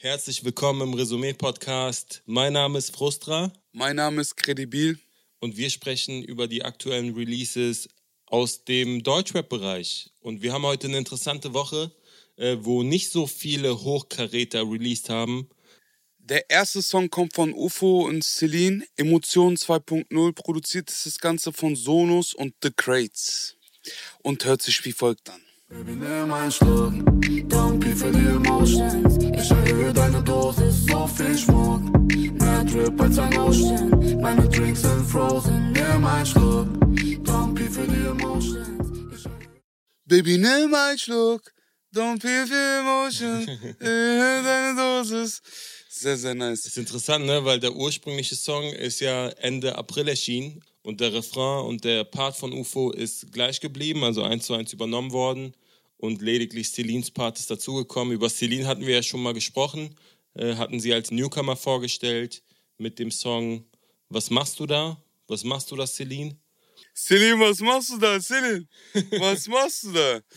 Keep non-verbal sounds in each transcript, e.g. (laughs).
Herzlich willkommen im Resümee-Podcast. Mein Name ist Frustra. Mein Name ist Credibil. Und wir sprechen über die aktuellen Releases aus dem Deutschrap-Bereich. Und wir haben heute eine interessante Woche, äh, wo nicht so viele Hochkaräter released haben. Der erste Song kommt von UFO und Celine. Emotion 2.0. Produziert ist das Ganze von Sonus und The Crates. Und hört sich wie folgt an. Baby, nimm einen Schluck, don't be for the emotions. Ich erhöhe deine Dosis, so viel Schmuck. Mehr Drip als ein Ocean, meine Drinks sind frozen. Nimm einen Schluck, don't be for the emotions. Baby, nimm einen Schluck, don't be for the emotions. (laughs) Ich erhöhe deine Dosis. Sehr, sehr nice. Das ist interessant, ne? weil der ursprüngliche Song ist ja Ende April erschienen und der Refrain und der Part von UFO ist gleich geblieben, also eins zu eins übernommen worden. Und lediglich Celines Part ist dazugekommen. Über Celine hatten wir ja schon mal gesprochen, äh, hatten sie als Newcomer vorgestellt mit dem Song Was machst du da? Was machst du da, Celine? Celine, was machst du da, Celine? Was machst du da? (laughs)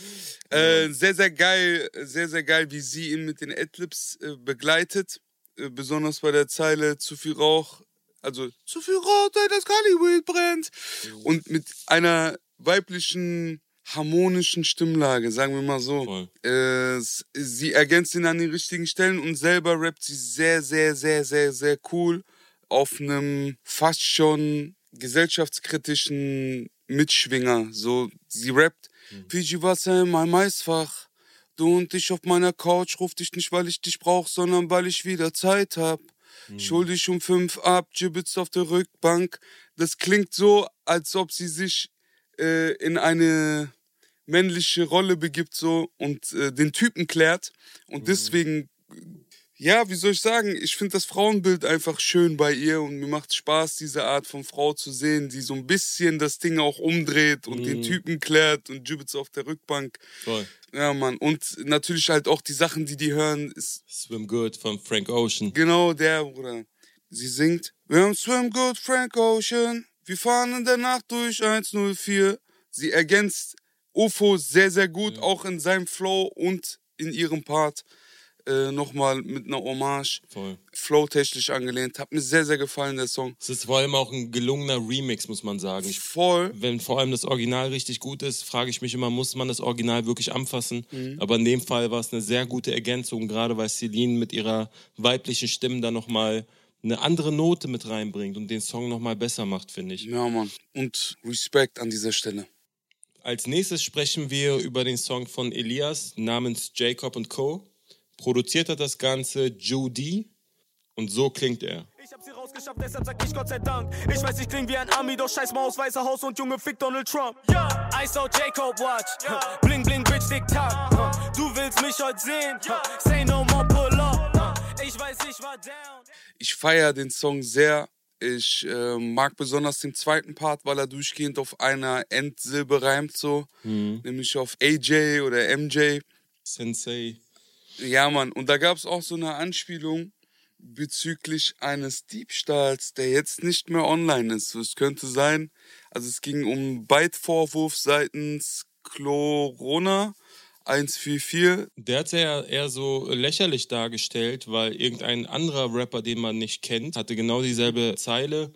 Äh, sehr, sehr geil, sehr, sehr geil, wie sie ihn mit den Adlibs äh, begleitet. Äh, besonders bei der Zeile zu viel Rauch also zu viel Rauch, das Hollywood brennt. Mhm. Und mit einer weiblichen harmonischen Stimmlage, sagen wir mal so. Äh, sie ergänzt ihn an den richtigen Stellen und selber rappt sie sehr, sehr, sehr, sehr, sehr cool auf einem fast schon gesellschaftskritischen Mitschwinger. So, sie rappt mhm. Fiji Wasser in meinem Eisfach. Du und ich auf meiner Couch, ruf dich nicht, weil ich dich brauch, sondern weil ich wieder Zeit hab. Hm. Schuldig um fünf ab, Gibbets auf der Rückbank. Das klingt so, als ob sie sich äh, in eine männliche Rolle begibt so und äh, den Typen klärt. Und mhm. deswegen, ja, wie soll ich sagen, ich finde das Frauenbild einfach schön bei ihr und mir macht Spaß, diese Art von Frau zu sehen, die so ein bisschen das Ding auch umdreht und mhm. den Typen klärt und Gibbets auf der Rückbank. Voll. Ja, Mann. Und natürlich halt auch die Sachen, die die hören. Swim Good von Frank Ocean. Genau, der, Bruder. Sie singt. Wir haben Swim Good, Frank Ocean. Wir fahren in der Nacht durch 104. Sie ergänzt UFO sehr, sehr gut, ja. auch in seinem Flow und in ihrem Part äh, nochmal mit einer Hommage. Voll. Flow-technisch angelehnt. Hat mir sehr, sehr gefallen, der Song. Es ist vor allem auch ein gelungener Remix, muss man sagen. Voll. Wenn vor allem das Original richtig gut ist, frage ich mich immer, muss man das Original wirklich anfassen? Mhm. Aber in dem Fall war es eine sehr gute Ergänzung, gerade weil Celine mit ihrer weiblichen Stimme da nochmal eine andere Note mit reinbringt und den Song nochmal besser macht, finde ich. Ja, Mann. Und Respekt an dieser Stelle. Als nächstes sprechen wir über den Song von Elias namens Jacob Co. Produziert hat das Ganze Judy und so klingt er. Ich hab sie rausgeschafft, deshalb sag ich Gott sei Dank. Ich weiß, ich kling wie ein Army, doch scheiß mal aus Weißer Haus und Junge fick Donald Trump. Ja, I saw Jacob watch. Ja. Bling, bling, bitch, tick, tack. Du willst mich heute sehen. Ja. Say no more, pull up. Ich weiß, ich war down. Ich feier den Song sehr. Ich äh, mag besonders den zweiten Part, weil er durchgehend auf einer Endsilbe reimt, so. Mhm. Nämlich auf AJ oder MJ. Sensei. Ja, Mann. Und da gab es auch so eine Anspielung bezüglich eines Diebstahls, der jetzt nicht mehr online ist. Es könnte sein, also es ging um Byte-Vorwurf seitens Chlorona 144. Der hat ja eher so lächerlich dargestellt, weil irgendein anderer Rapper, den man nicht kennt, hatte genau dieselbe Zeile,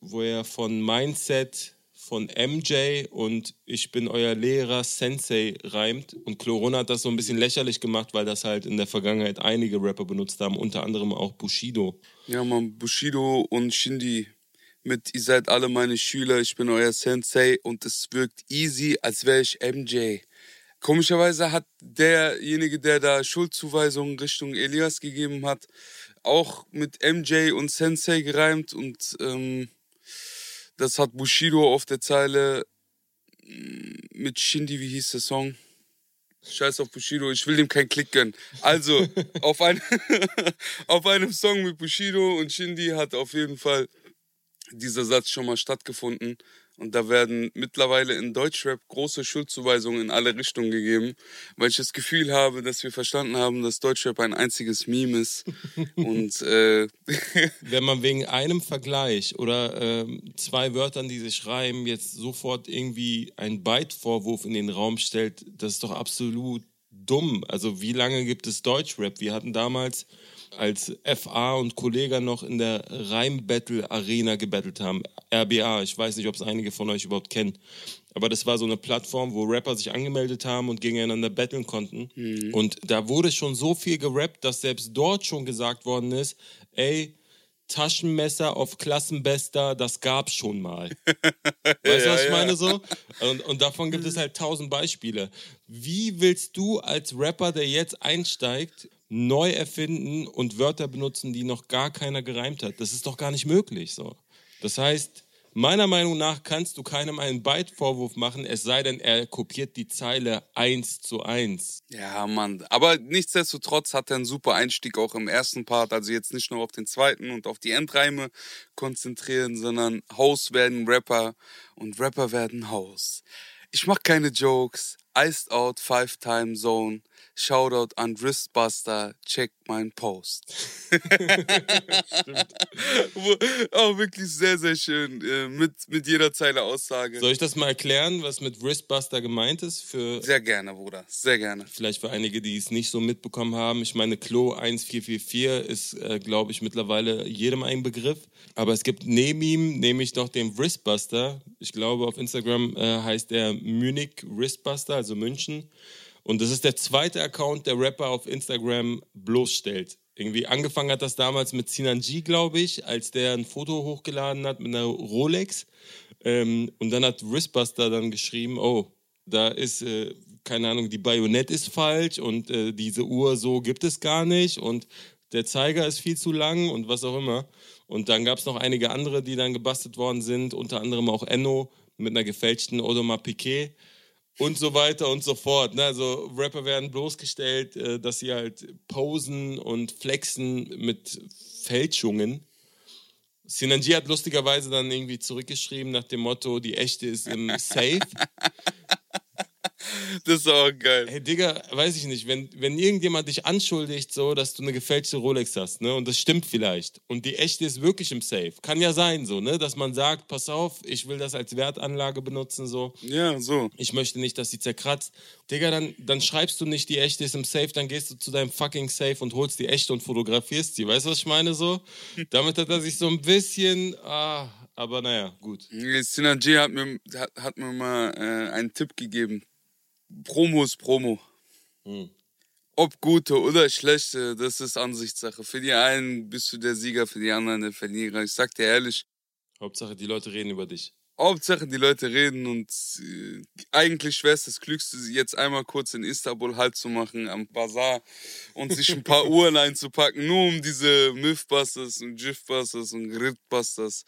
wo er von Mindset von MJ und Ich bin euer Lehrer Sensei reimt. Und Corona hat das so ein bisschen lächerlich gemacht, weil das halt in der Vergangenheit einige Rapper benutzt haben, unter anderem auch Bushido. Ja, man, Bushido und Shindy mit Ihr seid alle meine Schüler, ich bin euer Sensei und es wirkt easy, als wäre ich MJ. Komischerweise hat derjenige, der da Schuldzuweisungen Richtung Elias gegeben hat, auch mit MJ und Sensei gereimt und ähm, das hat Bushido auf der Zeile mm, mit Shindy, wie hieß der Song? Scheiß auf Bushido, ich will dem keinen Klick gönnen. Also, (laughs) auf, ein, (laughs) auf einem Song mit Bushido und Shindy hat auf jeden Fall dieser Satz schon mal stattgefunden. Und da werden mittlerweile in Deutschrap große Schuldzuweisungen in alle Richtungen gegeben, weil ich das Gefühl habe, dass wir verstanden haben, dass Deutschrap ein einziges Meme ist. (laughs) Und äh (laughs) wenn man wegen einem Vergleich oder äh, zwei Wörtern, die sich reimen, jetzt sofort irgendwie einen Byte-Vorwurf in den Raum stellt, das ist doch absolut dumm. Also wie lange gibt es Deutschrap? Wir hatten damals, als FA und Kollega noch in der Reim-Battle Arena gebettelt haben, RBA, ich weiß nicht, ob es einige von euch überhaupt kennen, aber das war so eine Plattform, wo Rapper sich angemeldet haben und gegeneinander battlen konnten. Mhm. Und da wurde schon so viel gerappt, dass selbst dort schon gesagt worden ist, ey, Taschenmesser auf Klassenbester, das gab's schon mal. (laughs) weißt du, was ich meine so? Und, und davon gibt es halt tausend Beispiele. Wie willst du als Rapper, der jetzt einsteigt, neu erfinden und Wörter benutzen, die noch gar keiner gereimt hat? Das ist doch gar nicht möglich so. Das heißt, Meiner Meinung nach kannst du keinem einen Byte-Vorwurf machen, es sei denn, er kopiert die Zeile eins zu eins. Ja, Mann. Aber nichtsdestotrotz hat er einen super Einstieg auch im ersten Part. Also jetzt nicht nur auf den zweiten und auf die Endreime konzentrieren, sondern House werden Rapper und Rapper werden House. Ich mach keine Jokes. Iced Out Five Time Zone. Shoutout an Wristbuster, check meinen Post. Auch wirklich sehr, sehr schön. Äh, mit, mit jeder Zeile Aussage. Soll ich das mal erklären, was mit Wristbuster gemeint ist? Für sehr gerne, Bruder. Sehr gerne. Vielleicht für einige, die es nicht so mitbekommen haben. Ich meine, Klo 1444 ist, äh, glaube ich, mittlerweile jedem ein Begriff. Aber es gibt neben ihm nämlich noch den Wristbuster. Ich glaube, auf Instagram äh, heißt er Munich Wristbuster, also München. Und das ist der zweite Account, der Rapper auf Instagram bloßstellt. Irgendwie angefangen hat das damals mit Sinan G, glaube ich, als der ein Foto hochgeladen hat mit einer Rolex. Ähm, und dann hat Wristbuster dann geschrieben, oh, da ist, äh, keine Ahnung, die Bajonett ist falsch und äh, diese Uhr so gibt es gar nicht und der Zeiger ist viel zu lang und was auch immer. Und dann gab es noch einige andere, die dann gebastelt worden sind, unter anderem auch Enno mit einer gefälschten Audemars Piquet und so weiter und so fort. Ne? Also Rapper werden bloßgestellt, äh, dass sie halt posen und flexen mit Fälschungen. Sinanji hat lustigerweise dann irgendwie zurückgeschrieben nach dem Motto, die echte ist im Safe. (laughs) Das ist auch geil. Hey, Digga, weiß ich nicht, wenn, wenn irgendjemand dich anschuldigt, so, dass du eine gefälschte Rolex hast, ne, und das stimmt vielleicht, und die echte ist wirklich im Safe, kann ja sein, so, ne, dass man sagt, pass auf, ich will das als Wertanlage benutzen, so. Ja, so. Ich möchte nicht, dass sie zerkratzt. Digga, dann, dann schreibst du nicht, die echte ist im Safe, dann gehst du zu deinem fucking Safe und holst die echte und fotografierst sie. Weißt du, was ich meine, so? (laughs) Damit hat er sich so ein bisschen, ah, aber naja, gut. Synergy hat mir, hat, hat mir mal äh, einen Tipp gegeben. Promo ist Promo. Hm. Ob gute oder schlechte, das ist Ansichtssache. Für die einen bist du der Sieger, für die anderen der Verlierer. Ich sag dir ehrlich. Hauptsache, die Leute reden über dich. Hauptsache, die Leute reden und äh, eigentlich wäre es das Klügste, jetzt einmal kurz in Istanbul Halt zu machen am Bazar und sich ein paar (laughs) Uhren einzupacken, nur um diese Mythbusters und Jiffbusters und Gridbusters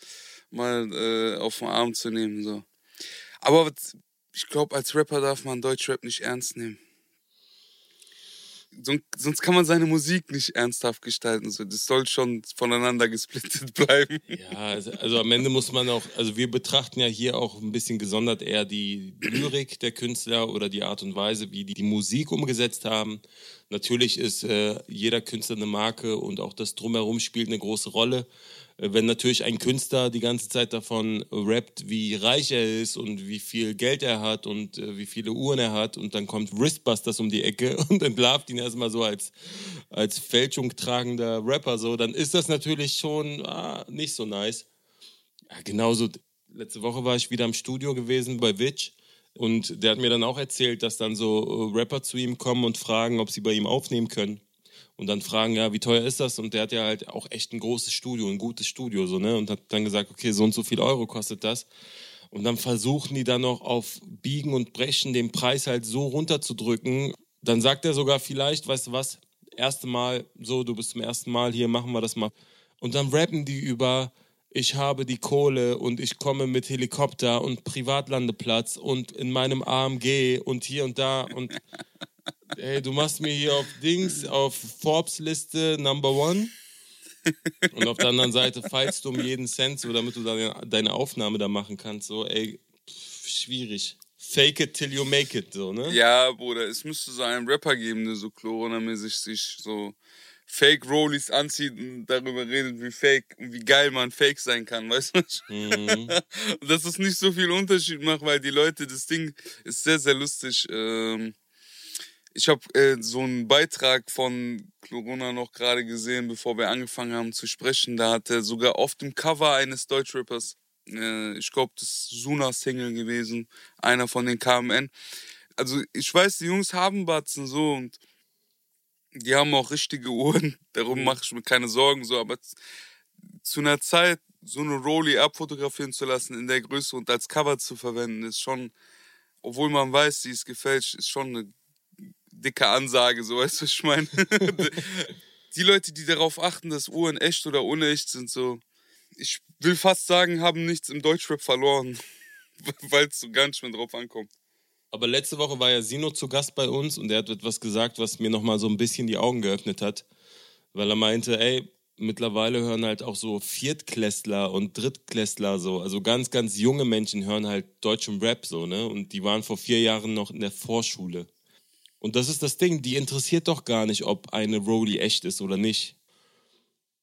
mal äh, auf den Arm zu nehmen. So. Aber ich glaube, als Rapper darf man Deutschrap nicht ernst nehmen. Sonst kann man seine Musik nicht ernsthaft gestalten. Das soll schon voneinander gesplittet (laughs) bleiben. Ja, also, also, am Ende muss man auch, also wir betrachten ja hier auch ein bisschen gesondert eher die Lyrik der Künstler oder die Art und Weise, wie die die Musik umgesetzt haben. Natürlich ist äh, jeder Künstler eine Marke und auch das Drumherum spielt eine große Rolle. Äh, wenn natürlich ein Künstler die ganze Zeit davon rappt, wie reich er ist und wie viel Geld er hat und äh, wie viele Uhren er hat und dann kommt Wristbusters um die Ecke (laughs) und entlarvt ihn erstmal so als, als Fälschung tragender Rapper, so, dann ist das natürlich schon ah, nicht so nice. Ja, genauso, letzte Woche war ich wieder im Studio gewesen bei Witch und der hat mir dann auch erzählt, dass dann so äh, Rapper zu ihm kommen und fragen, ob sie bei ihm aufnehmen können und dann fragen, ja, wie teuer ist das? Und der hat ja halt auch echt ein großes Studio, ein gutes Studio, so, ne? Und hat dann gesagt, okay, so und so viel Euro kostet das. Und dann versuchen die dann noch auf Biegen und Brechen den Preis halt so runterzudrücken. Dann sagt er sogar vielleicht, weißt du was, erste Mal, so, du bist zum ersten Mal hier, machen wir das mal. Und dann rappen die über, ich habe die Kohle und ich komme mit Helikopter und Privatlandeplatz und in meinem AMG und hier und da und (laughs) Ey, du machst mir hier auf Dings, auf Forbes-Liste Number One. Und auf der anderen Seite feilst du um jeden Cent, so damit du deine, deine Aufnahme da machen kannst. So, ey, pff, schwierig. Fake it till you make it, so, ne? Ja, Bruder, es müsste so einen Rapper geben, der so Corona-mäßig sich so Fake-Rollies anzieht und darüber redet, wie fake und wie geil man fake sein kann, weißt du? Mhm. (laughs) und dass es nicht so viel Unterschied macht, weil die Leute, das Ding ist sehr, sehr lustig. Ähm, Ich habe äh, so einen Beitrag von Corona noch gerade gesehen, bevor wir angefangen haben zu sprechen. Da hat er sogar auf dem Cover eines Deutschrappers, äh, ich glaube, das ist Suna-Single gewesen, einer von den KMN. Also ich weiß, die Jungs haben Batzen so und die haben auch richtige Uhren. (laughs) Darum mhm. mache ich mir keine Sorgen so. Aber zu einer Zeit so eine Rolli abfotografieren zu lassen in der Größe und als Cover zu verwenden, ist schon, obwohl man weiß, sie ist gefälscht, ist schon eine dicke Ansage, so weißt du, was ich meine. (laughs) die Leute, die darauf achten, dass Uhren echt oder unecht sind, so, ich will fast sagen, haben nichts im Deutschrap verloren, (laughs) weil es so gar nicht mehr drauf ankommt. Aber letzte Woche war ja Sino zu Gast bei uns und er hat etwas gesagt, was mir nochmal so ein bisschen die Augen geöffnet hat. Weil er meinte, ey, mittlerweile hören halt auch so Viertklässler und Drittklässler so, also ganz, ganz junge Menschen hören halt deutschen Rap so, ne? Und die waren vor vier Jahren noch in der Vorschule. Und das ist das Ding, die interessiert doch gar nicht, ob eine Rolli echt ist oder nicht.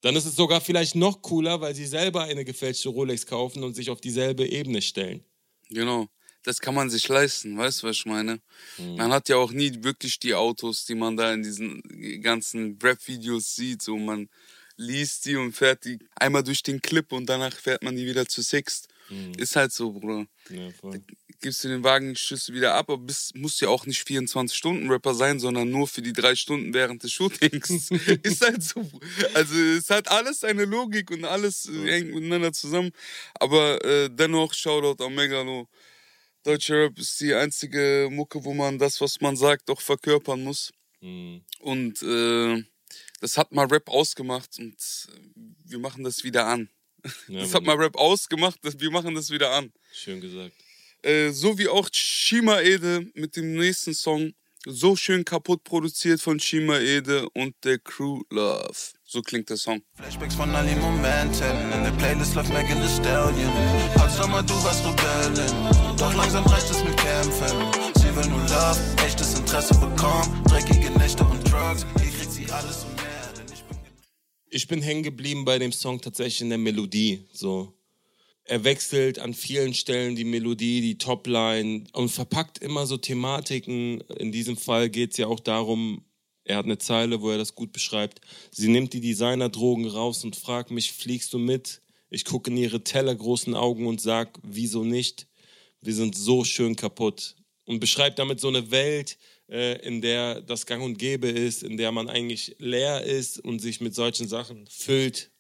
Dann ist es sogar vielleicht noch cooler, weil sie selber eine gefälschte Rolex kaufen und sich auf dieselbe Ebene stellen. Genau. Das kann man sich leisten, weißt du, was ich meine? Mhm. Man hat ja auch nie wirklich die Autos, die man da in diesen ganzen Rap-Videos sieht. So, man liest die und fährt die einmal durch den Clip und danach fährt man die wieder zu Sixt. Mhm. Ist halt so, Bruder. Ja, gibst du den Wagen, schüsst du wieder ab, aber bist, musst ja auch nicht 24-Stunden-Rapper sein, sondern nur für die drei Stunden während des Shootings. (laughs) ist halt so. Also es hat alles seine Logik und alles äh, hängt miteinander zusammen. Aber äh, dennoch, Shoutout an Megalo. Deutsche Rap ist die einzige Mucke, wo man das, was man sagt, auch verkörpern muss. Mhm. Und äh, das hat mal Rap ausgemacht und wir machen das wieder an. Ja, das hat mal Rap ausgemacht, wir machen das wieder an. Schön gesagt. Äh, so wie auch Shima Ede mit dem nächsten Song. So schön kaputt produziert von Shima Ede und der Crew Love. So klingt der Song. Flashbacks von all den Momenten. In der Playlist läuft Megan Thee Stallion. Hot Sommer, du warst Rebellin. Doch langsam reicht es mit Kämpfen. Sie will nur Love, echtes Interesse bekommen. Dreckige Nächte und Drugs. Hier kriegt sie alles ich bin hängen geblieben bei dem Song tatsächlich in der Melodie. So er wechselt an vielen Stellen die Melodie, die Topline und verpackt immer so Thematiken. In diesem Fall geht es ja auch darum, er hat eine Zeile, wo er das gut beschreibt. Sie nimmt die Designerdrogen raus und fragt mich, fliegst du mit? Ich gucke in ihre tellergroßen Augen und sag, wieso nicht? Wir sind so schön kaputt. Und beschreibt damit so eine Welt, äh, in der das Gang und Gäbe ist, in der man eigentlich leer ist und sich mit solchen Sachen füllt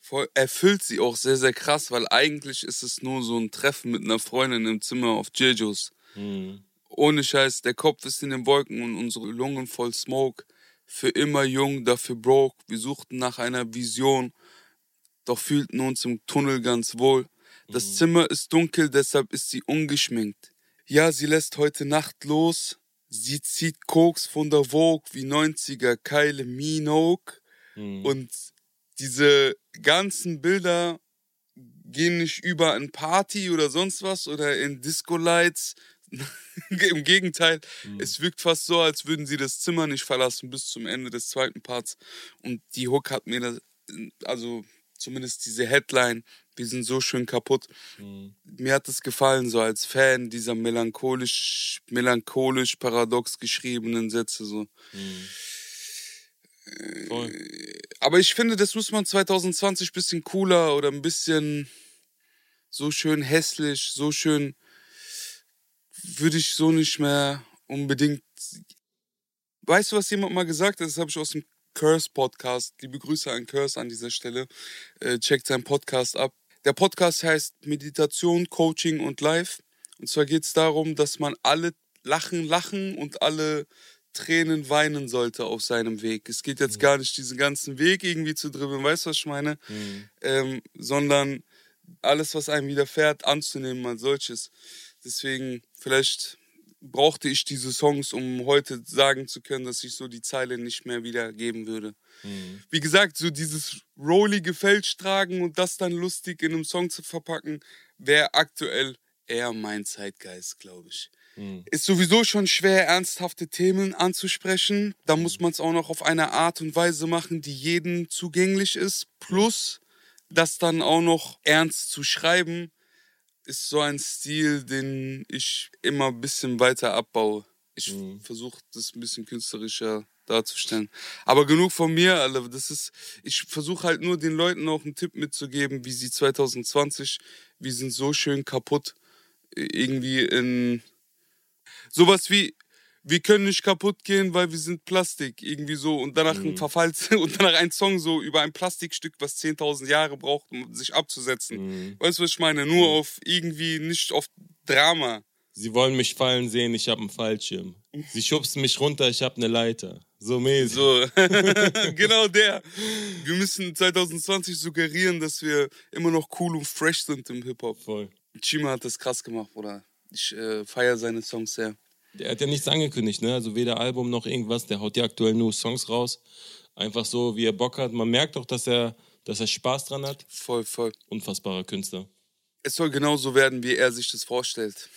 voll, erfüllt sie auch sehr, sehr krass, weil eigentlich ist es nur so ein Treffen mit einer Freundin im Zimmer auf Jejos. Mhm. Ohne Scheiß, der Kopf ist in den Wolken und unsere Lungen voll Smoke. Für immer jung, dafür broke. Wir suchten nach einer Vision, doch fühlten uns im Tunnel ganz wohl. Das mhm. Zimmer ist dunkel, deshalb ist sie ungeschminkt. Ja, sie lässt heute Nacht los. Sie zieht Koks von der Vogue wie 90er Keile Minogue. Mhm. Und diese ganzen Bilder gehen nicht über ein Party oder sonst was oder in Disco-Lights. (laughs) Im Gegenteil, mhm. es wirkt fast so, als würden sie das Zimmer nicht verlassen bis zum Ende des zweiten Parts. Und die Hook hat mir das, also zumindest diese Headline, wir sind so schön kaputt. Mhm. Mir hat es gefallen, so als Fan dieser melancholisch, melancholisch paradox geschriebenen Sätze. So. Mhm. Voll. Aber ich finde, das muss man 2020 ein bisschen cooler oder ein bisschen so schön hässlich, so schön würde ich so nicht mehr unbedingt. Weißt du, was jemand mal gesagt hat? Das habe ich aus dem Curse Podcast. Liebe Grüße an Curse an dieser Stelle. Äh, checkt seinen Podcast ab. Der Podcast heißt Meditation, Coaching und Life. Und zwar geht es darum, dass man alle lachen, lachen und alle Tränen weinen sollte auf seinem Weg. Es geht jetzt mhm. gar nicht, diesen ganzen Weg irgendwie zu dribbeln, weißt du, was ich meine? Mhm. Ähm, sondern alles, was einem widerfährt, anzunehmen als solches. Deswegen, vielleicht brauchte ich diese Songs, um heute sagen zu können, dass ich so die Zeile nicht mehr wiedergeben würde. Mhm. Wie gesagt, so dieses rollige Fälsch tragen und das dann lustig in einem Song zu verpacken, wäre aktuell eher mein Zeitgeist, glaube ich. Mhm. Ist sowieso schon schwer, ernsthafte Themen anzusprechen. Da muss mhm. man es auch noch auf eine Art und Weise machen, die jedem zugänglich ist. Plus, das dann auch noch ernst zu schreiben, ist so ein Stil, den ich immer ein bisschen weiter abbaue. Ich mhm. versuche das ein bisschen künstlerischer darzustellen. Aber genug von mir, Alter. Das ist, ich versuche halt nur den Leuten auch einen Tipp mitzugeben, wie sie 2020, wir sind so schön kaputt, irgendwie in sowas wie, wir können nicht kaputt gehen, weil wir sind Plastik, irgendwie so. Und danach mhm. ein Verfall, (laughs) und danach ein Song so über ein Plastikstück, was 10.000 Jahre braucht, um sich abzusetzen. Mhm. Weißt du, was ich meine? Nur mhm. auf irgendwie, nicht auf Drama. Sie wollen mich fallen sehen, ich habe einen Fallschirm. Sie schubsen mich runter, ich habe eine Leiter. So mäßig. So, (laughs) genau der. Wir müssen 2020 suggerieren, dass wir immer noch cool und fresh sind im Hip-Hop. Voll. Chima hat das krass gemacht, Bruder. Ich äh, feiere seine Songs sehr. Der hat ja nichts angekündigt, ne? Also weder Album noch irgendwas. Der haut ja aktuell nur Songs raus. Einfach so, wie er Bock hat. Man merkt doch, dass er, dass er Spaß dran hat. Voll, voll. Unfassbarer Künstler. Es soll genauso werden, wie er sich das vorstellt.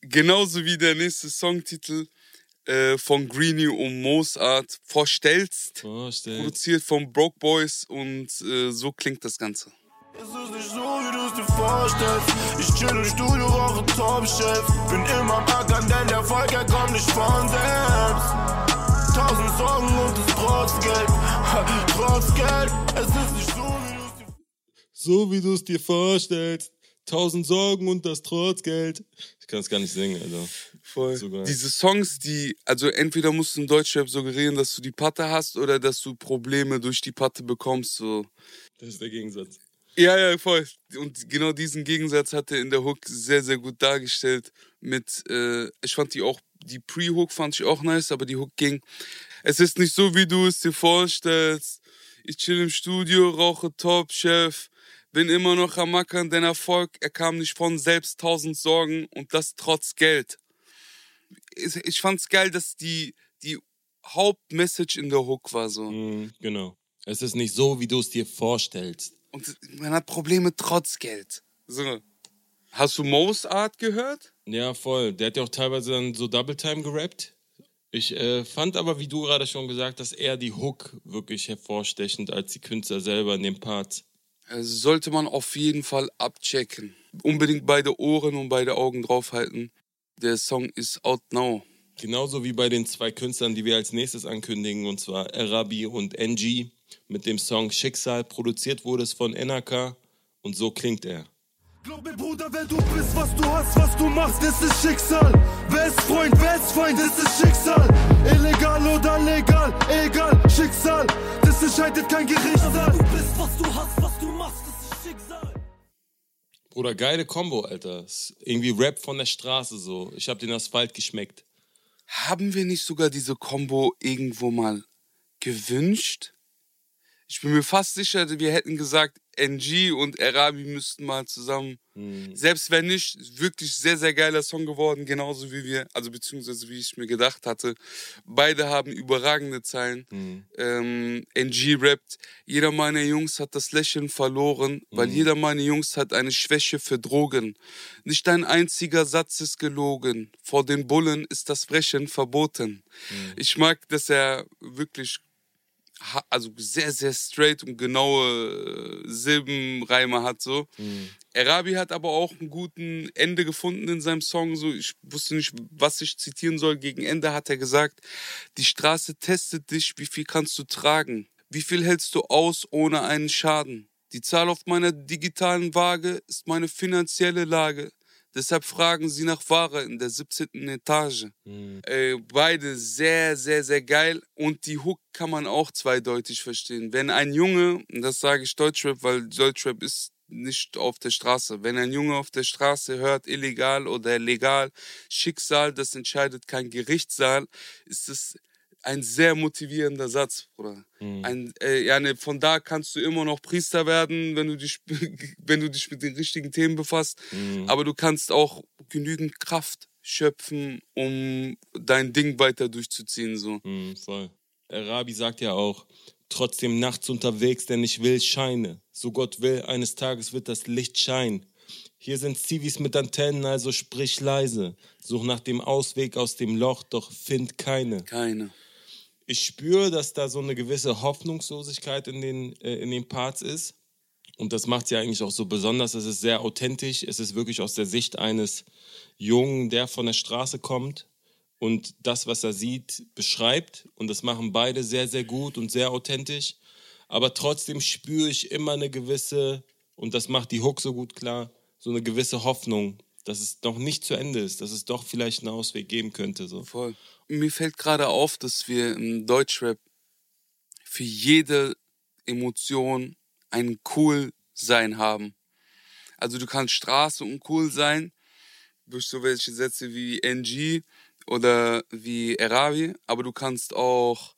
Genauso wie der nächste Songtitel äh, von Greenie und Mozart vorstellst. Vorstellt. Produziert von Broke Boys und äh, so klingt das Ganze. Es ist nicht so, wie du es dir vorstellst. Ich chill im Studio, rauche Top-Chef. Bin immer am So, wie du es dir vorstellst. Tausend Sorgen und das Trotzgeld. Ich kann es gar nicht singen, Alter. Voll. Sogar. Diese Songs, die, also entweder musst du im Deutschrap suggerieren, dass du die Patte hast oder dass du Probleme durch die Patte bekommst. So. Das ist der Gegensatz. Ja, ja, voll. Und genau diesen Gegensatz hat er in der Hook sehr, sehr gut dargestellt. Mit, äh, ich fand die auch, die Pre-Hook fand ich auch nice, aber die Hook ging. Es ist nicht so, wie du es dir vorstellst. Ich chill im Studio, rauche Top-Chef bin immer noch am Mackern, denn Erfolg, er kam nicht von selbst tausend Sorgen und das trotz Geld. Ich fand's geil, dass die, die Hauptmessage in der Hook war so. Mm, genau. Es ist nicht so, wie du es dir vorstellst. Und man hat Probleme trotz Geld. So. Hast du Most Art gehört? Ja, voll. Der hat ja auch teilweise dann so Double Time gerappt. Ich äh, fand aber, wie du gerade schon gesagt hast, eher die Hook wirklich hervorstechend als die Künstler selber in den Parts. Also sollte man auf jeden Fall abchecken. Unbedingt beide Ohren und beide Augen draufhalten. Der Song ist out now. Genauso wie bei den zwei Künstlern, die wir als nächstes ankündigen, und zwar Arabi und NG mit dem Song Schicksal. Produziert wurde es von NRK und so klingt er. Glaub mir, Bruder, wer du bist, was du hast, was du machst, das ist Schicksal. Wer ist Freund, wer ist Feind, das ist Schicksal. Illegal oder legal, egal, Schicksal. Das entscheidet kein Gerichtssaal. Du bist, was du hast, was Bruder, geile Kombo, Alter. irgendwie Rap von der Straße so. Ich hab den Asphalt geschmeckt. Haben wir nicht sogar diese Kombo irgendwo mal gewünscht? Ich bin mir fast sicher, wir hätten gesagt, NG und Arabi müssten mal zusammen. Mhm. Selbst wenn nicht, wirklich sehr, sehr geiler Song geworden, genauso wie wir, also beziehungsweise wie ich mir gedacht hatte. Beide haben überragende Zeilen. Mhm. Ähm, NG rappt, jeder meiner Jungs hat das Lächeln verloren, mhm. weil jeder meiner Jungs hat eine Schwäche für Drogen. Nicht ein einziger Satz ist gelogen. Vor den Bullen ist das Brechen verboten. Mhm. Ich mag, dass er wirklich also sehr, sehr straight und genaue Silbenreime hat so. Mhm. Arabi hat aber auch einen guten Ende gefunden in seinem Song. So, ich wusste nicht, was ich zitieren soll. Gegen Ende hat er gesagt: Die Straße testet dich, wie viel kannst du tragen? Wie viel hältst du aus ohne einen Schaden? Die Zahl auf meiner digitalen Waage ist meine finanzielle Lage. Deshalb fragen sie nach Ware in der 17. Etage. Mhm. Äh, beide sehr, sehr, sehr geil. Und die Hook kann man auch zweideutig verstehen. Wenn ein Junge, und das sage ich Deutschrap, weil Deutschrap ist nicht auf der Straße. Wenn ein Junge auf der Straße hört, illegal oder legal, Schicksal, das entscheidet kein Gerichtssaal, ist es ein sehr motivierender Satz, Bruder. Mhm. Ein, äh, ja, ne, von da kannst du immer noch Priester werden, wenn du dich, (laughs) wenn du dich mit den richtigen Themen befasst. Mhm. Aber du kannst auch genügend Kraft schöpfen, um dein Ding weiter durchzuziehen. So. Mhm, voll. Rabi sagt ja auch, trotzdem nachts unterwegs, denn ich will Scheine. So Gott will, eines Tages wird das Licht scheinen. Hier sind Zivis mit Antennen, also sprich leise. Such nach dem Ausweg aus dem Loch, doch find keine. Keine ich spüre, dass da so eine gewisse Hoffnungslosigkeit in den, äh, in den Parts ist. Und das macht sie eigentlich auch so besonders. Es ist sehr authentisch. Es ist wirklich aus der Sicht eines Jungen, der von der Straße kommt und das, was er sieht, beschreibt. Und das machen beide sehr, sehr gut und sehr authentisch. Aber trotzdem spüre ich immer eine gewisse, und das macht die Hook so gut klar, so eine gewisse Hoffnung, dass es noch nicht zu Ende ist, dass es doch vielleicht einen Ausweg geben könnte. So. Voll. Mir fällt gerade auf, dass wir im Deutschrap für jede Emotion ein Cool-Sein haben. Also du kannst Straße und cool sein, durch so welche Sätze wie NG oder wie Erabi, aber du kannst auch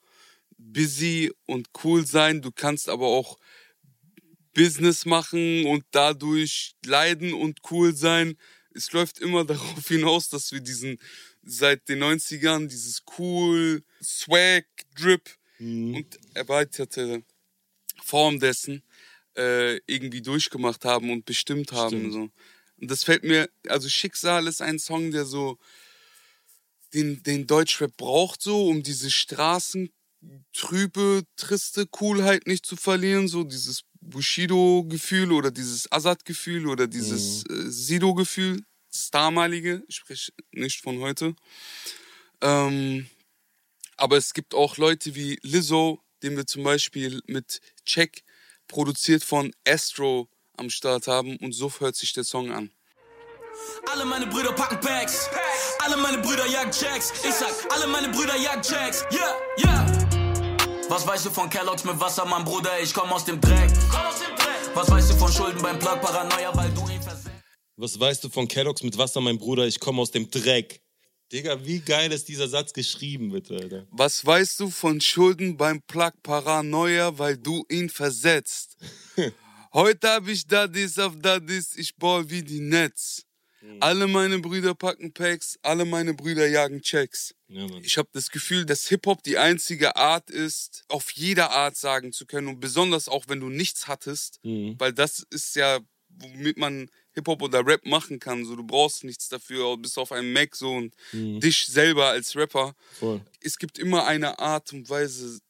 busy und cool sein, du kannst aber auch Business machen und dadurch leiden und cool sein. Es läuft immer (laughs) darauf hinaus, dass wir diesen seit den 90ern dieses cool Swag Drip mhm. und erweiterte Form dessen äh, irgendwie durchgemacht haben und bestimmt haben so. Und das fällt mir, also Schicksal ist ein Song, der so den, den Deutschrap braucht, so, um diese straßentrübe, triste Coolheit nicht zu verlieren, so dieses Bushido-Gefühl oder dieses Azad-Gefühl oder dieses mhm. äh, Sido-Gefühl, das damalige, ich spreche nicht von heute. Ähm, aber es gibt auch Leute wie Lizzo, den wir zum Beispiel mit Check produziert von Astro am Start haben und so hört sich der Song an. Alle meine Brüder packen Packs. Alle meine Brüder jagen Jacks. Ich sag, alle meine Brüder jagen Jacks. Yeah, yeah. Was weißt du von Kellogg's mit Wasser, mein Bruder? Ich komm aus dem Dreck. Was weißt du von Schulden beim Plug Paranoia, weil du ihn versetzt? Was weißt du von Kellogg's mit Wasser, mein Bruder? Ich komm aus dem Dreck. Digga, wie geil ist dieser Satz geschrieben, bitte, Alter. Was weißt du von Schulden beim Plug Paranoia, weil du ihn versetzt? (laughs) Heute hab ich Daddies auf Daddies, ich ball wie die Netz. Mhm. Alle meine Brüder packen Packs, alle meine Brüder jagen Checks. Ja, ich habe das Gefühl, dass Hip-Hop die einzige Art ist, auf jeder Art sagen zu können und besonders auch, wenn du nichts hattest, mhm. weil das ist ja, womit man Hip-Hop oder Rap machen kann. So, du brauchst nichts dafür, bis auf einen Mac so und mhm. dich selber als Rapper. Voll. Es gibt immer eine Art und Weise,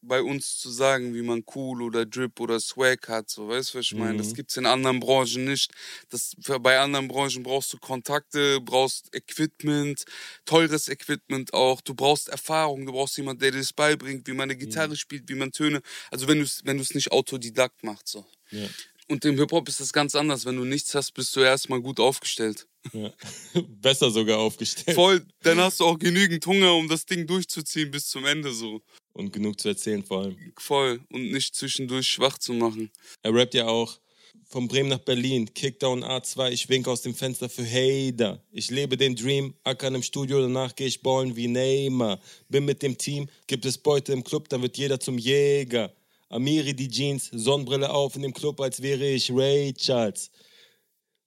bei uns zu sagen, wie man cool oder Drip oder Swag hat. So, weißt du, was ich meine? Mhm. Das gibt's in anderen Branchen nicht. Das, bei anderen Branchen brauchst du Kontakte, brauchst Equipment, teures Equipment auch. Du brauchst Erfahrung, du brauchst jemanden, der dir das beibringt, wie man eine Gitarre mhm. spielt, wie man Töne. Also wenn du es wenn nicht autodidakt machst. So. Ja. Und im Hip-Hop ist das ganz anders. Wenn du nichts hast, bist du erstmal gut aufgestellt. Ja. (laughs) Besser sogar aufgestellt. Voll, dann (laughs) hast du auch genügend Hunger, um das Ding durchzuziehen bis zum Ende so. Und genug zu erzählen vor allem. Voll. Und nicht zwischendurch schwach zu machen. Er rappt ja auch von Bremen nach Berlin, Kickdown A2, ich winke aus dem Fenster für Hader. Ich lebe den Dream, ackern im Studio, danach gehe ich ballen wie Neymar. Bin mit dem Team, gibt es Beute im Club, dann wird jeder zum Jäger. Amiri die Jeans, Sonnenbrille auf in dem Club, als wäre ich Ray Charles.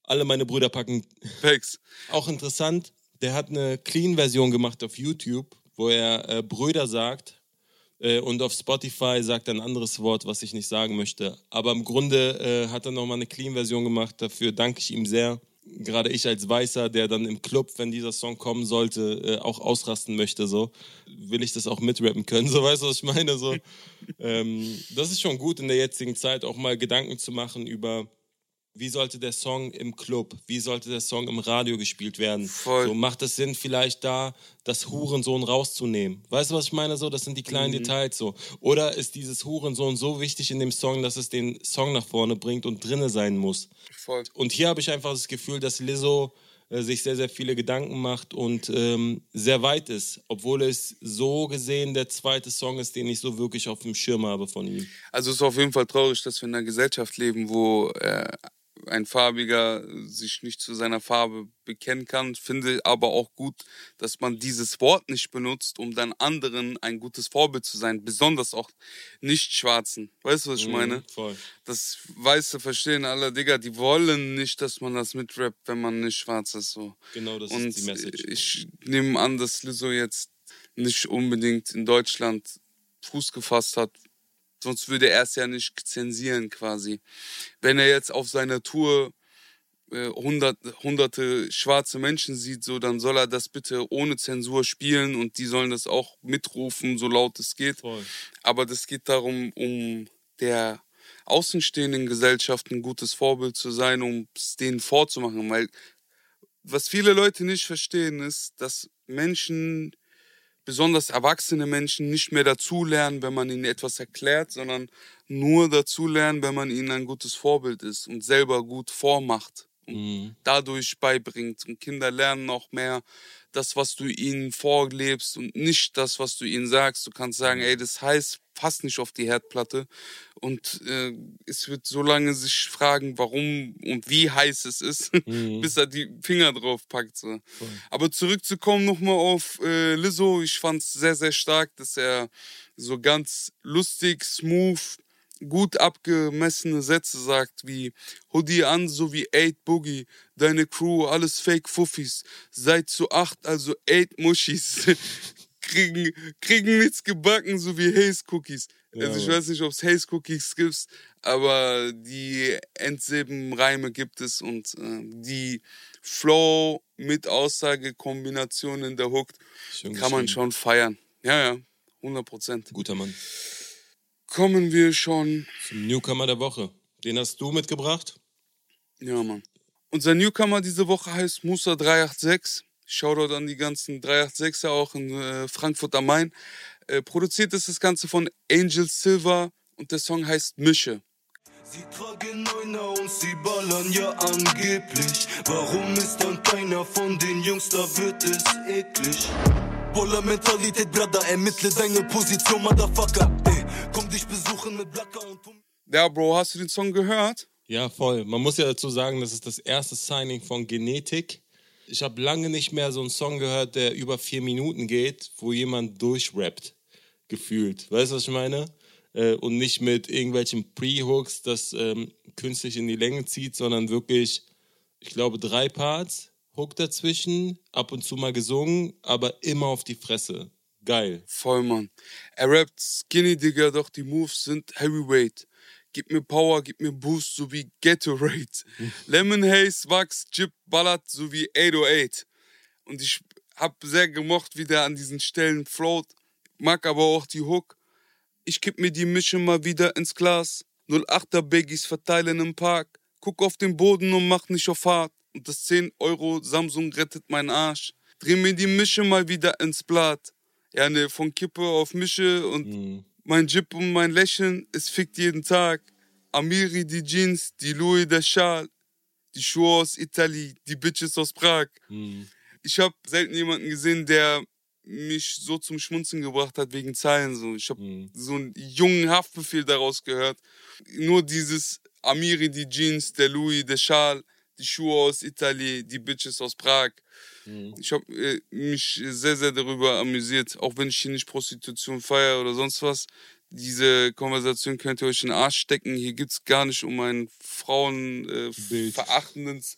Alle meine Brüder packen. Facts. Auch interessant, der hat eine Clean-Version gemacht auf YouTube, wo er äh, Brüder sagt, und auf Spotify sagt er ein anderes Wort, was ich nicht sagen möchte. Aber im Grunde äh, hat er nochmal eine Clean-Version gemacht. Dafür danke ich ihm sehr. Gerade ich als Weißer, der dann im Club, wenn dieser Song kommen sollte, äh, auch ausrasten möchte, so will ich das auch mitrappen können. (laughs) So weißt du, was ich meine? So, ähm, das ist schon gut in der jetzigen Zeit, auch mal Gedanken zu machen über wie sollte der Song im Club, wie sollte der Song im Radio gespielt werden? Voll. So macht es Sinn, vielleicht da das Hurensohn rauszunehmen. Weißt du, was ich meine? So, das sind die kleinen mhm. Details so. Oder ist dieses Hurensohn so wichtig in dem Song, dass es den Song nach vorne bringt und drinne sein muss? Voll. Und hier habe ich einfach das Gefühl, dass Lizzo äh, sich sehr, sehr viele Gedanken macht und ähm, sehr weit ist, obwohl es so gesehen der zweite Song ist, den ich so wirklich auf dem Schirm habe von ihm. Also es ist auf jeden Fall traurig, dass wir in einer Gesellschaft leben, wo äh, ein Farbiger sich nicht zu seiner Farbe bekennen kann. Finde aber auch gut, dass man dieses Wort nicht benutzt, um dann anderen ein gutes Vorbild zu sein. Besonders auch Nicht-Schwarzen. Weißt du, was ich mhm, meine? Voll. Das Weiße verstehen alle, Digga, die wollen nicht, dass man das mitrappt, wenn man nicht schwarz ist. So. Genau, das Und ist die Message. Ich nehme an, dass Lizzo jetzt nicht unbedingt in Deutschland Fuß gefasst hat, Sonst würde er es ja nicht zensieren quasi. Wenn er jetzt auf seiner Tour äh, hundert, hunderte schwarze Menschen sieht, so, dann soll er das bitte ohne Zensur spielen und die sollen das auch mitrufen, so laut es geht. Voll. Aber das geht darum, um der außenstehenden Gesellschaft ein gutes Vorbild zu sein, um es denen vorzumachen, weil was viele Leute nicht verstehen, ist, dass Menschen, besonders erwachsene Menschen, nicht mehr dazulernen, wenn man ihnen etwas erklärt, sondern nur dazulernen, wenn man ihnen ein gutes Vorbild ist und selber gut vormacht Mhm. dadurch beibringt. Und Kinder lernen auch mehr das, was du ihnen vorlebst und nicht das, was du ihnen sagst. Du kannst sagen, ey, das heißt fast nicht auf die Herdplatte. Und äh, es wird so lange sich fragen, warum und wie heiß es ist, (laughs) Mhm. bis er die Finger drauf packt. So. Voll. Aber zurückzukommen nochmal auf äh, Lizzo, ich fand es sehr, sehr stark, dass er so ganz lustig, smooth, gut abgemessene Sätze sagt, wie Hoodie an, so wie 8 Boogie, deine Crew, alles Fake Fuffis, seid zu acht, also 8 Muschis, (laughs) kriegen, kriegen nichts gebacken, so wie Haze Cookies. Ja, also ich weiß nicht, ob es Haze Cookies gibt, aber die Endsilbenreime gibt es und äh, die Flow mit Aussagekombination in der Hook kann man schon feiern. Ja, ja, 100 Prozent. Guter Mann. Kommen wir schon, Zum Newcomer der Woche. Den hast du mitgebracht? ja, Mann. Unser Newcomer diese Woche heißt Musa 386. Shoutout an die ganzen 386er auch in äh, Frankfurt am Main. Äh, produziert ist das Ganze von Angel Silver und der Song heißt Mische. Sie tragen Neuner und sie ballern ja angeblich. Warum ist dann keiner von den Jungs, da wird es eklig. Boller Mentalität, Brother, ermittle deine Position, Motherfucker. Komm dich besuchen mit Blacker und Tum. Ja, Bro, hast du den Song gehört? Ja, voll. Man muss ja dazu sagen, das ist das erste Signing von Genetik. Ich habe lange nicht mehr so einen Song gehört, der über vier Minuten geht, wo jemand durchrappt, gefühlt. Weißt du, was ich meine? Äh, und nicht mit irgendwelchen Pre-Hooks, das ähm, künstlich in die Länge zieht, sondern wirklich, ich glaube, drei Parts, Hook dazwischen, ab und zu mal gesungen, aber immer auf die Fresse. Geil. Voll, Mann. Er rappt Skinny, Digga, doch die Moves sind Heavyweight. Gib mir Power, gib mir Boost, so wie Gatorade. (laughs) Lemon Haze, Wachs, Chip, Ballert, so wie 808. Und ich hab sehr gemocht, wie der an diesen Stellen float. Mag aber auch die Hook. Ich kipp mir die Mische mal wieder ins Glas. 08er Baggies verteilen im Park. Guck auf den Boden und mach nicht auf hart. Und das 10 Euro Samsung rettet meinen Arsch. Dreh mir die Mische mal wieder ins Blatt. Ja, ne, von Kippe auf Mische und Mhm. mein Jip und mein Lächeln, es fickt jeden Tag. Amiri die Jeans, die Louis der Schal, die Schuhe aus Italie, die Bitches aus Prag. Mhm. Ich habe selten jemanden gesehen, der mich so zum Schmunzeln gebracht hat wegen Zahlen. So. Ich habe Mhm. so einen jungen Haftbefehl daraus gehört. Nur dieses Amiri die Jeans, der Louis der Schal, die Schuhe aus Italie, die Bitches aus Prag. Mhm. Ich habe äh, mich sehr, sehr darüber amüsiert, auch wenn ich hier nicht Prostitution feiere oder sonst was. Diese Konversation könnt ihr euch in den Arsch stecken. Hier geht's gar nicht um ein Bild. Frauenverachtendes,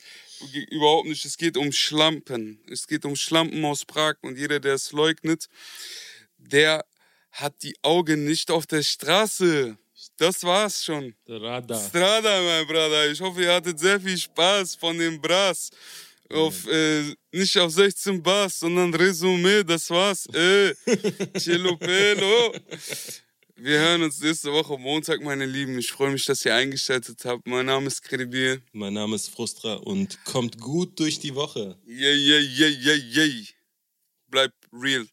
überhaupt nicht. Es geht um Schlampen. Es geht um Schlampen aus Prag und jeder, der es leugnet, der hat die Augen nicht auf der Straße. Das war's schon. Radar. Strada, mein Bruder. Ich hoffe, ihr hattet sehr viel Spaß von dem Brass. Auf, äh, nicht auf 16 Bars, sondern Resümee, das war's. (laughs) Äh, Cello Pelo. Wir hören uns nächste Woche Montag, meine Lieben. Ich freue mich, dass ihr eingeschaltet habt. Mein Name ist Kredibil. Mein Name ist Frustra und kommt gut durch die Woche. Yay, yay, yay, yay, yay. Bleibt real.